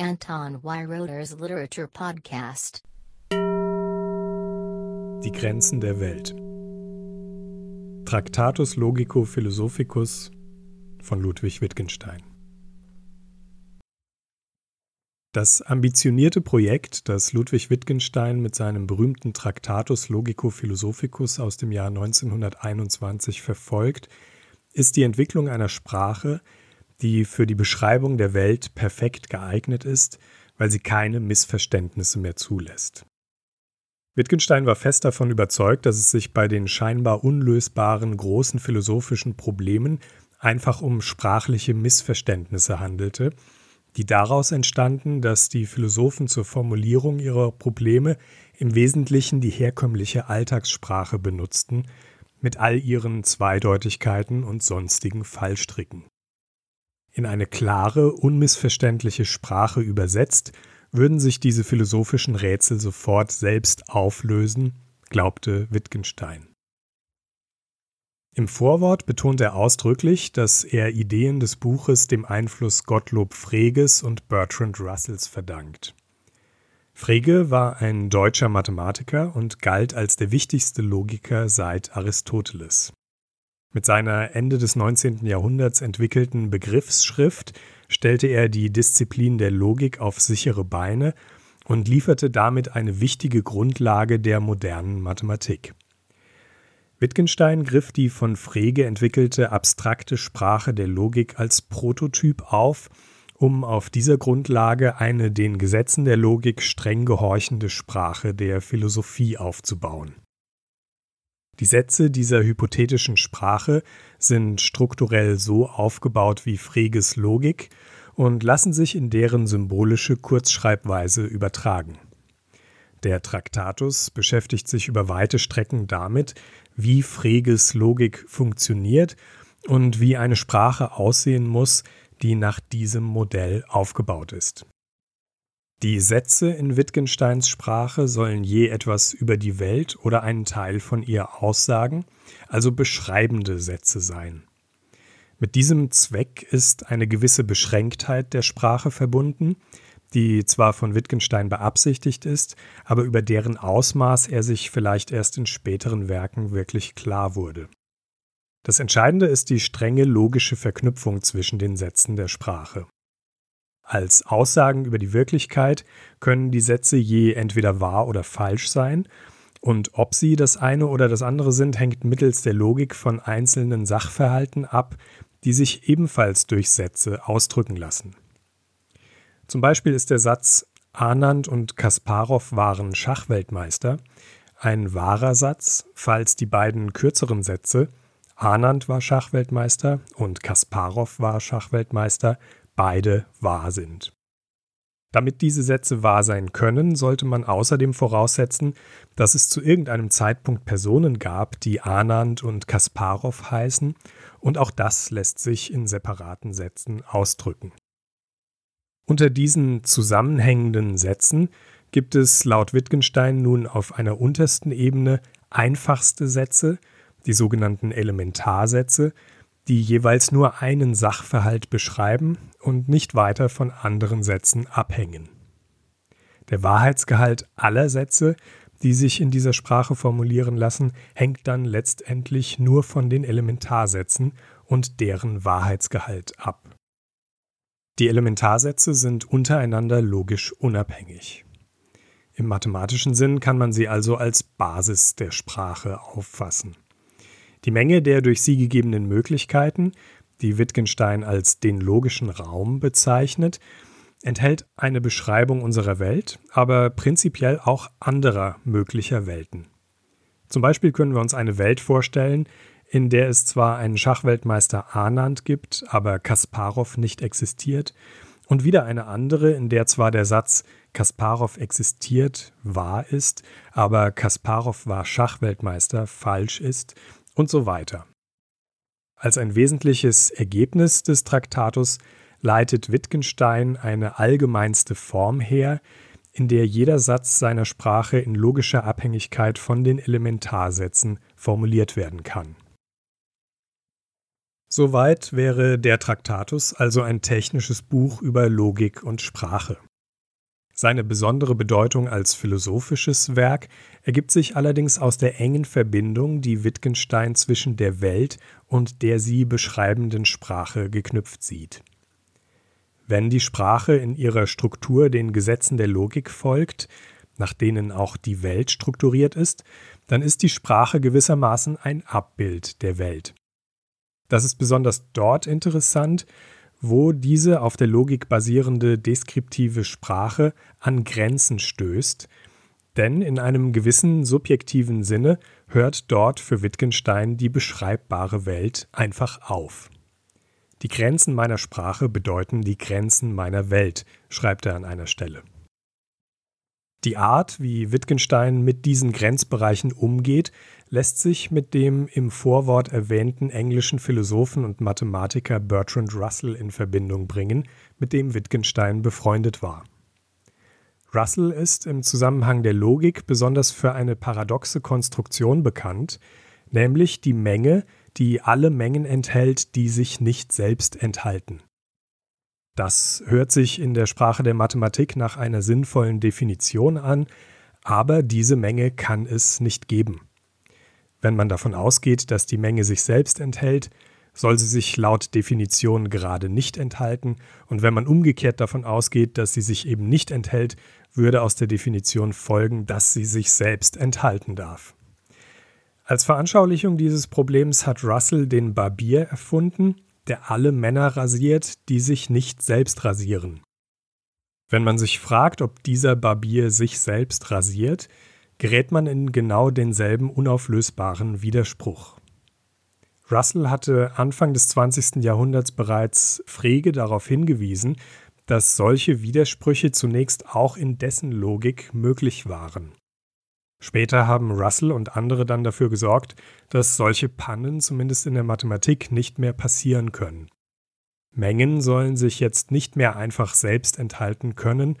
Anton Weiroder's Literature Podcast. Die Grenzen der Welt. Tractatus Logico Philosophicus von Ludwig Wittgenstein. Das ambitionierte Projekt, das Ludwig Wittgenstein mit seinem berühmten Tractatus Logico Philosophicus aus dem Jahr 1921 verfolgt, ist die Entwicklung einer Sprache, die für die Beschreibung der Welt perfekt geeignet ist, weil sie keine Missverständnisse mehr zulässt. Wittgenstein war fest davon überzeugt, dass es sich bei den scheinbar unlösbaren großen philosophischen Problemen einfach um sprachliche Missverständnisse handelte, die daraus entstanden, dass die Philosophen zur Formulierung ihrer Probleme im Wesentlichen die herkömmliche Alltagssprache benutzten, mit all ihren Zweideutigkeiten und sonstigen Fallstricken in eine klare, unmissverständliche Sprache übersetzt, würden sich diese philosophischen Rätsel sofort selbst auflösen, glaubte Wittgenstein. Im Vorwort betont er ausdrücklich, dass er Ideen des Buches dem Einfluss Gottlob Freges und Bertrand Russells verdankt. Frege war ein deutscher Mathematiker und galt als der wichtigste Logiker seit Aristoteles. Mit seiner Ende des 19. Jahrhunderts entwickelten Begriffsschrift stellte er die Disziplin der Logik auf sichere Beine und lieferte damit eine wichtige Grundlage der modernen Mathematik. Wittgenstein griff die von Frege entwickelte abstrakte Sprache der Logik als Prototyp auf, um auf dieser Grundlage eine den Gesetzen der Logik streng gehorchende Sprache der Philosophie aufzubauen. Die Sätze dieser hypothetischen Sprache sind strukturell so aufgebaut wie Freges Logik und lassen sich in deren symbolische Kurzschreibweise übertragen. Der Traktatus beschäftigt sich über weite Strecken damit, wie Freges Logik funktioniert und wie eine Sprache aussehen muss, die nach diesem Modell aufgebaut ist. Die Sätze in Wittgensteins Sprache sollen je etwas über die Welt oder einen Teil von ihr aussagen, also beschreibende Sätze sein. Mit diesem Zweck ist eine gewisse Beschränktheit der Sprache verbunden, die zwar von Wittgenstein beabsichtigt ist, aber über deren Ausmaß er sich vielleicht erst in späteren Werken wirklich klar wurde. Das Entscheidende ist die strenge logische Verknüpfung zwischen den Sätzen der Sprache. Als Aussagen über die Wirklichkeit können die Sätze je entweder wahr oder falsch sein, und ob sie das eine oder das andere sind, hängt mittels der Logik von einzelnen Sachverhalten ab, die sich ebenfalls durch Sätze ausdrücken lassen. Zum Beispiel ist der Satz Anand und Kasparov waren Schachweltmeister ein wahrer Satz, falls die beiden kürzeren Sätze Anand war Schachweltmeister und Kasparov war Schachweltmeister beide wahr sind. Damit diese Sätze wahr sein können, sollte man außerdem voraussetzen, dass es zu irgendeinem Zeitpunkt Personen gab, die Anand und Kasparov heißen, und auch das lässt sich in separaten Sätzen ausdrücken. Unter diesen zusammenhängenden Sätzen gibt es laut Wittgenstein nun auf einer untersten Ebene einfachste Sätze, die sogenannten Elementarsätze, die jeweils nur einen Sachverhalt beschreiben und nicht weiter von anderen Sätzen abhängen. Der Wahrheitsgehalt aller Sätze, die sich in dieser Sprache formulieren lassen, hängt dann letztendlich nur von den Elementarsätzen und deren Wahrheitsgehalt ab. Die Elementarsätze sind untereinander logisch unabhängig. Im mathematischen Sinn kann man sie also als Basis der Sprache auffassen. Die Menge der durch sie gegebenen Möglichkeiten, die Wittgenstein als den logischen Raum bezeichnet, enthält eine Beschreibung unserer Welt, aber prinzipiell auch anderer möglicher Welten. Zum Beispiel können wir uns eine Welt vorstellen, in der es zwar einen Schachweltmeister Anand gibt, aber Kasparov nicht existiert, und wieder eine andere, in der zwar der Satz Kasparov existiert wahr ist, aber Kasparov war Schachweltmeister falsch ist und so weiter. Als ein wesentliches Ergebnis des Traktatus leitet Wittgenstein eine allgemeinste Form her, in der jeder Satz seiner Sprache in logischer Abhängigkeit von den Elementarsätzen formuliert werden kann. Soweit wäre der Traktatus also ein technisches Buch über Logik und Sprache. Seine besondere Bedeutung als philosophisches Werk ergibt sich allerdings aus der engen Verbindung, die Wittgenstein zwischen der Welt und der sie beschreibenden Sprache geknüpft sieht. Wenn die Sprache in ihrer Struktur den Gesetzen der Logik folgt, nach denen auch die Welt strukturiert ist, dann ist die Sprache gewissermaßen ein Abbild der Welt. Das ist besonders dort interessant, wo diese auf der Logik basierende deskriptive Sprache an Grenzen stößt, denn in einem gewissen subjektiven Sinne hört dort für Wittgenstein die beschreibbare Welt einfach auf. Die Grenzen meiner Sprache bedeuten die Grenzen meiner Welt, schreibt er an einer Stelle. Die Art, wie Wittgenstein mit diesen Grenzbereichen umgeht, lässt sich mit dem im Vorwort erwähnten englischen Philosophen und Mathematiker Bertrand Russell in Verbindung bringen, mit dem Wittgenstein befreundet war. Russell ist im Zusammenhang der Logik besonders für eine paradoxe Konstruktion bekannt, nämlich die Menge, die alle Mengen enthält, die sich nicht selbst enthalten. Das hört sich in der Sprache der Mathematik nach einer sinnvollen Definition an, aber diese Menge kann es nicht geben. Wenn man davon ausgeht, dass die Menge sich selbst enthält, soll sie sich laut Definition gerade nicht enthalten, und wenn man umgekehrt davon ausgeht, dass sie sich eben nicht enthält, würde aus der Definition folgen, dass sie sich selbst enthalten darf. Als Veranschaulichung dieses Problems hat Russell den Barbier erfunden, der alle Männer rasiert, die sich nicht selbst rasieren. Wenn man sich fragt, ob dieser Barbier sich selbst rasiert, gerät man in genau denselben unauflösbaren Widerspruch. Russell hatte Anfang des 20. Jahrhunderts bereits Frege darauf hingewiesen, dass solche Widersprüche zunächst auch in dessen Logik möglich waren. Später haben Russell und andere dann dafür gesorgt, dass solche Pannen zumindest in der Mathematik nicht mehr passieren können. Mengen sollen sich jetzt nicht mehr einfach selbst enthalten können,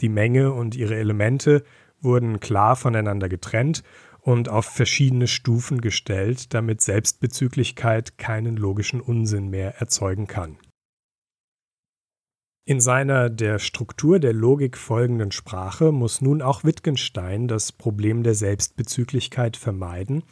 die Menge und ihre Elemente wurden klar voneinander getrennt und auf verschiedene Stufen gestellt, damit Selbstbezüglichkeit keinen logischen Unsinn mehr erzeugen kann. In seiner der Struktur der Logik folgenden Sprache muss nun auch Wittgenstein das Problem der Selbstbezüglichkeit vermeiden,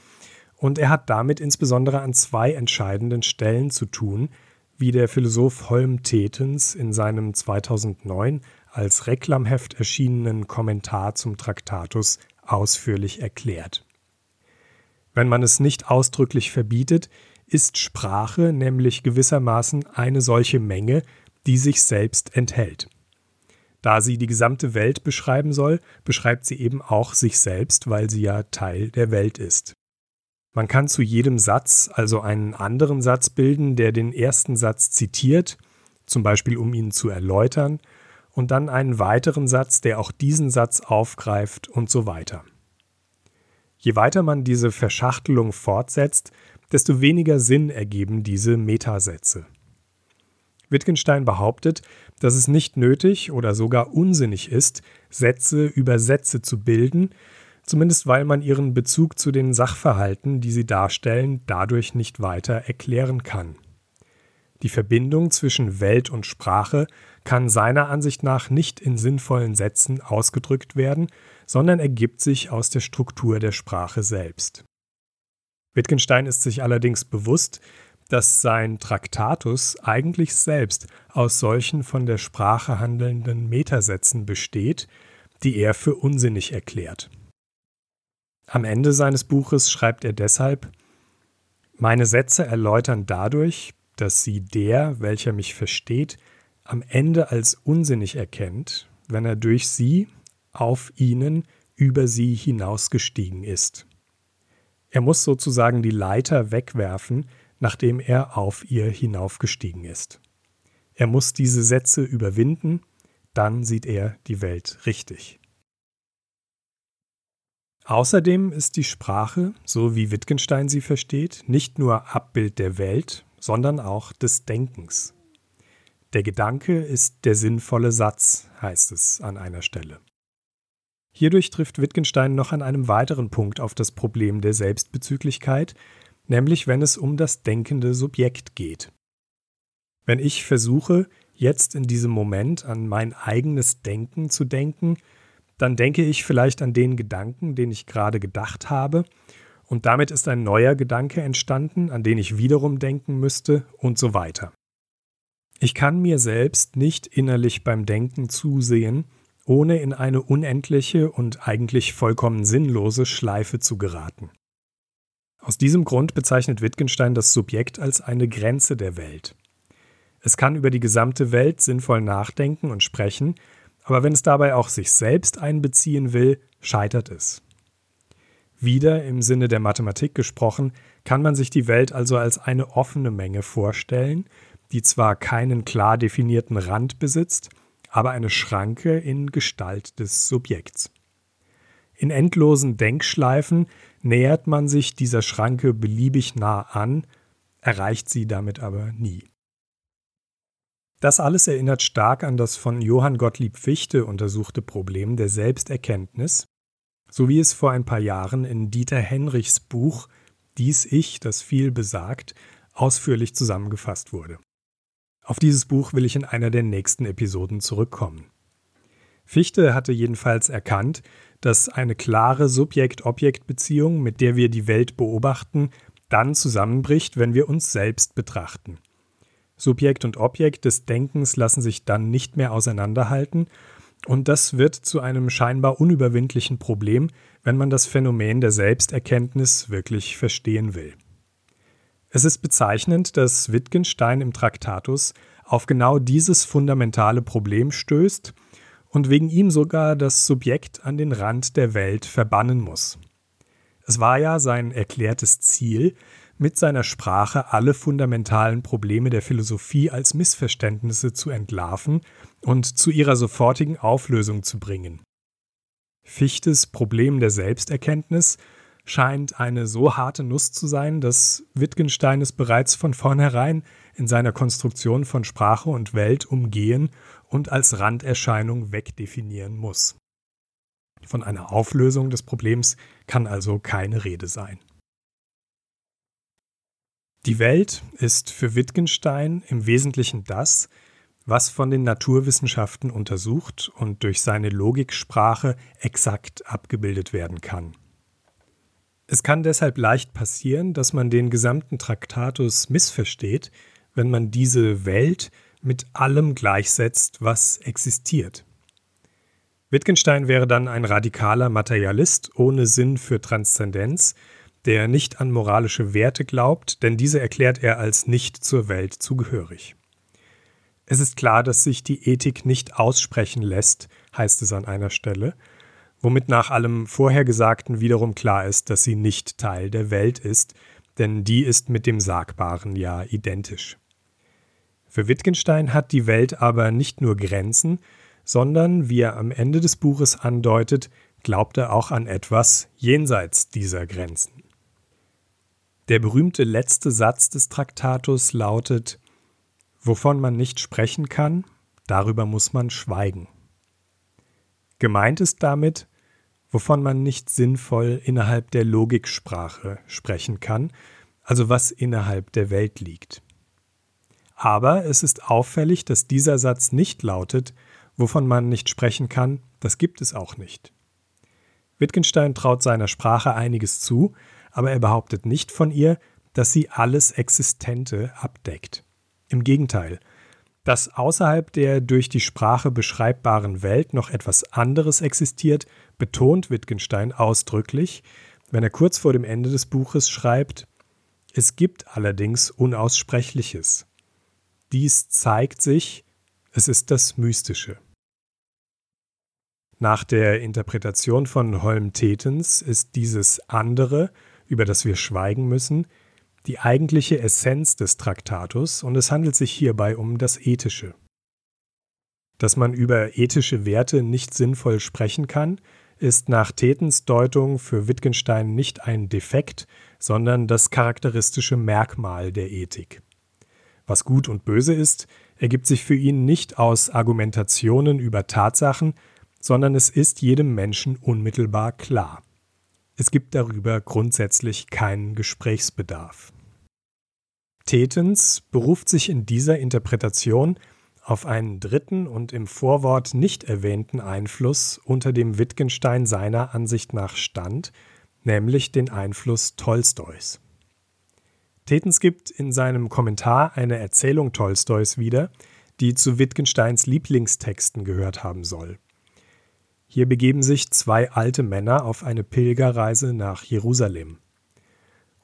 und er hat damit insbesondere an zwei entscheidenden Stellen zu tun, wie der Philosoph Holm Tetens in seinem 2009 als Reklamheft erschienenen Kommentar zum Traktatus ausführlich erklärt. Wenn man es nicht ausdrücklich verbietet, ist Sprache nämlich gewissermaßen eine solche Menge, die sich selbst enthält. Da sie die gesamte Welt beschreiben soll, beschreibt sie eben auch sich selbst, weil sie ja Teil der Welt ist. Man kann zu jedem Satz also einen anderen Satz bilden, der den ersten Satz zitiert, zum Beispiel um ihn zu erläutern, und dann einen weiteren Satz, der auch diesen Satz aufgreift und so weiter. Je weiter man diese Verschachtelung fortsetzt, desto weniger Sinn ergeben diese Metasätze. Wittgenstein behauptet, dass es nicht nötig oder sogar unsinnig ist, Sätze über Sätze zu bilden, zumindest weil man ihren Bezug zu den Sachverhalten, die sie darstellen, dadurch nicht weiter erklären kann. Die Verbindung zwischen Welt und Sprache kann seiner Ansicht nach nicht in sinnvollen Sätzen ausgedrückt werden, sondern ergibt sich aus der Struktur der Sprache selbst. Wittgenstein ist sich allerdings bewusst, dass sein Traktatus eigentlich selbst aus solchen von der Sprache handelnden Metasätzen besteht, die er für unsinnig erklärt. Am Ende seines Buches schreibt er deshalb Meine Sätze erläutern dadurch, dass sie der, welcher mich versteht, am Ende als unsinnig erkennt, wenn er durch sie, auf ihnen, über sie hinausgestiegen ist. Er muss sozusagen die Leiter wegwerfen, nachdem er auf ihr hinaufgestiegen ist. Er muss diese Sätze überwinden, dann sieht er die Welt richtig. Außerdem ist die Sprache, so wie Wittgenstein sie versteht, nicht nur Abbild der Welt, sondern auch des Denkens. Der Gedanke ist der sinnvolle Satz, heißt es an einer Stelle. Hierdurch trifft Wittgenstein noch an einem weiteren Punkt auf das Problem der Selbstbezüglichkeit, nämlich wenn es um das denkende Subjekt geht. Wenn ich versuche, jetzt in diesem Moment an mein eigenes Denken zu denken, dann denke ich vielleicht an den Gedanken, den ich gerade gedacht habe, und damit ist ein neuer Gedanke entstanden, an den ich wiederum denken müsste und so weiter. Ich kann mir selbst nicht innerlich beim Denken zusehen, ohne in eine unendliche und eigentlich vollkommen sinnlose Schleife zu geraten. Aus diesem Grund bezeichnet Wittgenstein das Subjekt als eine Grenze der Welt. Es kann über die gesamte Welt sinnvoll nachdenken und sprechen, aber wenn es dabei auch sich selbst einbeziehen will, scheitert es. Wieder im Sinne der Mathematik gesprochen, kann man sich die Welt also als eine offene Menge vorstellen, die zwar keinen klar definierten Rand besitzt, aber eine Schranke in Gestalt des Subjekts. In endlosen Denkschleifen nähert man sich dieser Schranke beliebig nah an, erreicht sie damit aber nie. Das alles erinnert stark an das von Johann Gottlieb Fichte untersuchte Problem der Selbsterkenntnis, so wie es vor ein paar Jahren in Dieter Henrichs Buch Dies Ich, das viel besagt, ausführlich zusammengefasst wurde. Auf dieses Buch will ich in einer der nächsten Episoden zurückkommen. Fichte hatte jedenfalls erkannt, dass eine klare Subjekt-Objekt-Beziehung, mit der wir die Welt beobachten, dann zusammenbricht, wenn wir uns selbst betrachten. Subjekt und Objekt des Denkens lassen sich dann nicht mehr auseinanderhalten und das wird zu einem scheinbar unüberwindlichen Problem, wenn man das Phänomen der Selbsterkenntnis wirklich verstehen will. Es ist bezeichnend, dass Wittgenstein im Traktatus auf genau dieses fundamentale Problem stößt und wegen ihm sogar das Subjekt an den Rand der Welt verbannen muss. Es war ja sein erklärtes Ziel, mit seiner Sprache alle fundamentalen Probleme der Philosophie als Missverständnisse zu entlarven und zu ihrer sofortigen Auflösung zu bringen. Fichtes Problem der Selbsterkenntnis scheint eine so harte Nuss zu sein, dass Wittgenstein es bereits von vornherein in seiner Konstruktion von Sprache und Welt umgehen und als Randerscheinung wegdefinieren muss. Von einer Auflösung des Problems kann also keine Rede sein. Die Welt ist für Wittgenstein im Wesentlichen das, was von den Naturwissenschaften untersucht und durch seine Logiksprache exakt abgebildet werden kann. Es kann deshalb leicht passieren, dass man den gesamten Traktatus missversteht, wenn man diese Welt mit allem gleichsetzt, was existiert. Wittgenstein wäre dann ein radikaler Materialist ohne Sinn für Transzendenz, der nicht an moralische Werte glaubt, denn diese erklärt er als nicht zur Welt zugehörig. Es ist klar, dass sich die Ethik nicht aussprechen lässt, heißt es an einer Stelle, womit nach allem Vorhergesagten wiederum klar ist, dass sie nicht Teil der Welt ist, denn die ist mit dem Sagbaren ja identisch. Für Wittgenstein hat die Welt aber nicht nur Grenzen, sondern, wie er am Ende des Buches andeutet, glaubt er auch an etwas jenseits dieser Grenzen. Der berühmte letzte Satz des Traktatus lautet Wovon man nicht sprechen kann, darüber muss man schweigen. Gemeint ist damit, wovon man nicht sinnvoll innerhalb der Logiksprache sprechen kann, also was innerhalb der Welt liegt. Aber es ist auffällig, dass dieser Satz nicht lautet, wovon man nicht sprechen kann, das gibt es auch nicht. Wittgenstein traut seiner Sprache einiges zu, aber er behauptet nicht von ihr, dass sie alles Existente abdeckt. Im Gegenteil, dass außerhalb der durch die Sprache beschreibbaren Welt noch etwas anderes existiert, betont Wittgenstein ausdrücklich, wenn er kurz vor dem Ende des Buches schreibt, es gibt allerdings Unaussprechliches. Dies zeigt sich, es ist das Mystische. Nach der Interpretation von Holm-Tetens ist dieses andere über das wir schweigen müssen, die eigentliche Essenz des Traktatus und es handelt sich hierbei um das Ethische. Dass man über ethische Werte nicht sinnvoll sprechen kann, ist nach Tetens Deutung für Wittgenstein nicht ein Defekt, sondern das charakteristische Merkmal der Ethik. Was gut und böse ist, ergibt sich für ihn nicht aus Argumentationen über Tatsachen, sondern es ist jedem Menschen unmittelbar klar. Es gibt darüber grundsätzlich keinen Gesprächsbedarf. Tetens beruft sich in dieser Interpretation auf einen dritten und im Vorwort nicht erwähnten Einfluss unter dem Wittgenstein seiner Ansicht nach stand, nämlich den Einfluss Tolstois. Tetens gibt in seinem Kommentar eine Erzählung Tolstois wieder, die zu Wittgensteins Lieblingstexten gehört haben soll. Hier begeben sich zwei alte Männer auf eine Pilgerreise nach Jerusalem.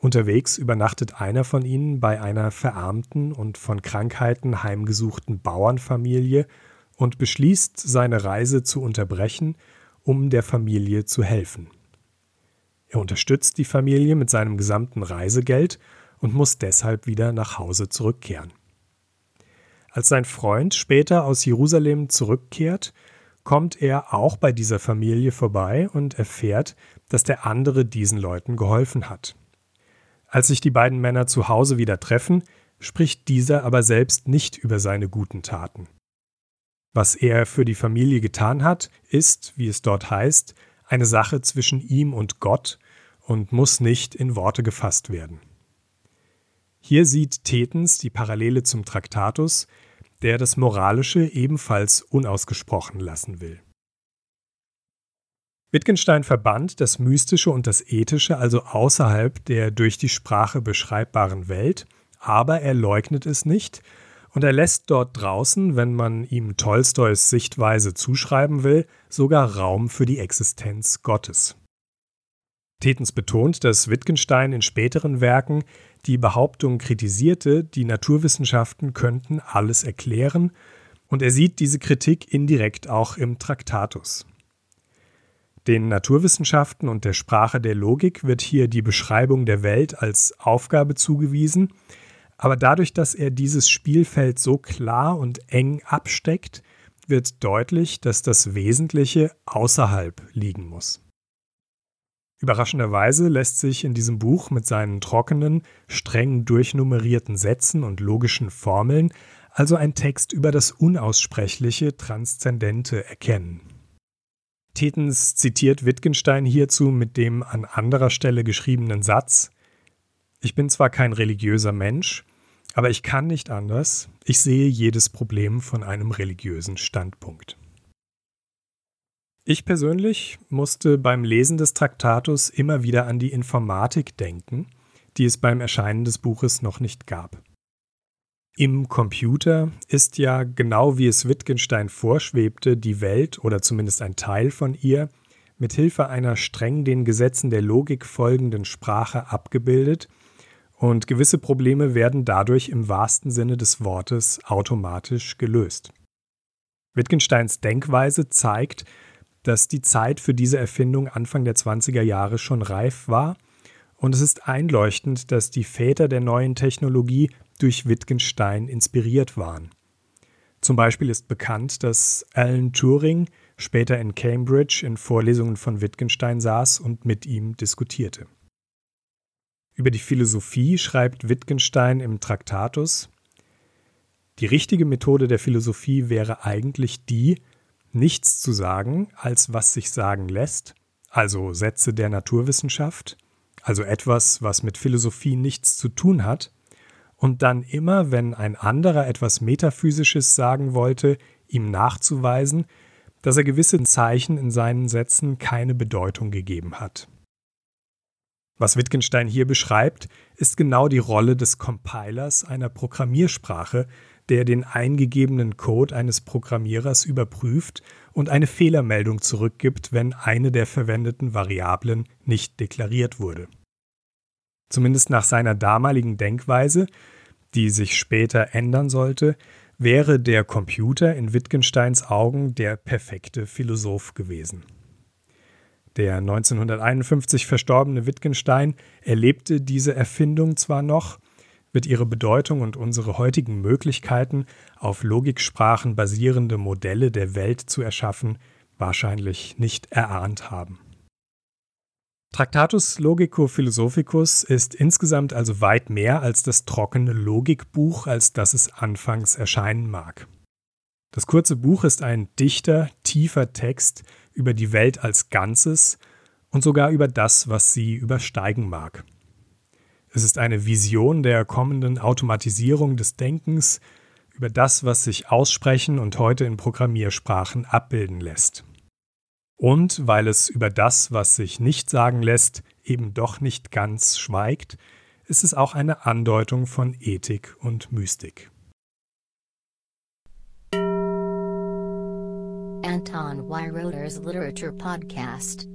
Unterwegs übernachtet einer von ihnen bei einer verarmten und von Krankheiten heimgesuchten Bauernfamilie und beschließt, seine Reise zu unterbrechen, um der Familie zu helfen. Er unterstützt die Familie mit seinem gesamten Reisegeld und muss deshalb wieder nach Hause zurückkehren. Als sein Freund später aus Jerusalem zurückkehrt, kommt er auch bei dieser Familie vorbei und erfährt, dass der andere diesen Leuten geholfen hat. Als sich die beiden Männer zu Hause wieder treffen, spricht dieser aber selbst nicht über seine guten Taten. Was er für die Familie getan hat, ist, wie es dort heißt, eine Sache zwischen ihm und Gott und muss nicht in Worte gefasst werden. Hier sieht Tetens die Parallele zum Traktatus, der das Moralische ebenfalls unausgesprochen lassen will. Wittgenstein verband das Mystische und das Ethische also außerhalb der durch die Sprache beschreibbaren Welt, aber er leugnet es nicht und er lässt dort draußen, wenn man ihm Tolstois Sichtweise zuschreiben will, sogar Raum für die Existenz Gottes. Tetens betont, dass Wittgenstein in späteren Werken die Behauptung kritisierte, die Naturwissenschaften könnten alles erklären, und er sieht diese Kritik indirekt auch im Traktatus. Den Naturwissenschaften und der Sprache der Logik wird hier die Beschreibung der Welt als Aufgabe zugewiesen, aber dadurch, dass er dieses Spielfeld so klar und eng absteckt, wird deutlich, dass das Wesentliche außerhalb liegen muss. Überraschenderweise lässt sich in diesem Buch mit seinen trockenen, streng durchnummerierten Sätzen und logischen Formeln also ein Text über das Unaussprechliche, Transzendente erkennen. Tetens zitiert Wittgenstein hierzu mit dem an anderer Stelle geschriebenen Satz Ich bin zwar kein religiöser Mensch, aber ich kann nicht anders, ich sehe jedes Problem von einem religiösen Standpunkt. Ich persönlich musste beim Lesen des Traktatus immer wieder an die Informatik denken, die es beim Erscheinen des Buches noch nicht gab. Im Computer ist ja, genau wie es Wittgenstein vorschwebte, die Welt oder zumindest ein Teil von ihr mit Hilfe einer streng den Gesetzen der Logik folgenden Sprache abgebildet und gewisse Probleme werden dadurch im wahrsten Sinne des Wortes automatisch gelöst. Wittgensteins Denkweise zeigt, dass die Zeit für diese Erfindung Anfang der 20er Jahre schon reif war und es ist einleuchtend, dass die Väter der neuen Technologie durch Wittgenstein inspiriert waren. Zum Beispiel ist bekannt, dass Alan Turing später in Cambridge in Vorlesungen von Wittgenstein saß und mit ihm diskutierte. Über die Philosophie schreibt Wittgenstein im Traktatus Die richtige Methode der Philosophie wäre eigentlich die, nichts zu sagen, als was sich sagen lässt, also Sätze der Naturwissenschaft, also etwas, was mit Philosophie nichts zu tun hat, und dann immer, wenn ein anderer etwas Metaphysisches sagen wollte, ihm nachzuweisen, dass er gewissen Zeichen in seinen Sätzen keine Bedeutung gegeben hat. Was Wittgenstein hier beschreibt, ist genau die Rolle des Compilers einer Programmiersprache, der den eingegebenen Code eines Programmierers überprüft und eine Fehlermeldung zurückgibt, wenn eine der verwendeten Variablen nicht deklariert wurde. Zumindest nach seiner damaligen Denkweise, die sich später ändern sollte, wäre der Computer in Wittgensteins Augen der perfekte Philosoph gewesen. Der 1951 verstorbene Wittgenstein erlebte diese Erfindung zwar noch, wird ihre Bedeutung und unsere heutigen Möglichkeiten, auf Logiksprachen basierende Modelle der Welt zu erschaffen, wahrscheinlich nicht erahnt haben. Tractatus Logico Philosophicus ist insgesamt also weit mehr als das trockene Logikbuch, als das es anfangs erscheinen mag. Das kurze Buch ist ein dichter, tiefer Text über die Welt als Ganzes und sogar über das, was sie übersteigen mag. Es ist eine Vision der kommenden Automatisierung des Denkens, über das, was sich aussprechen und heute in Programmiersprachen abbilden lässt. Und weil es über das, was sich nicht sagen lässt, eben doch nicht ganz schweigt, ist es auch eine Andeutung von Ethik und Mystik. Anton Weiroder's Literature Podcast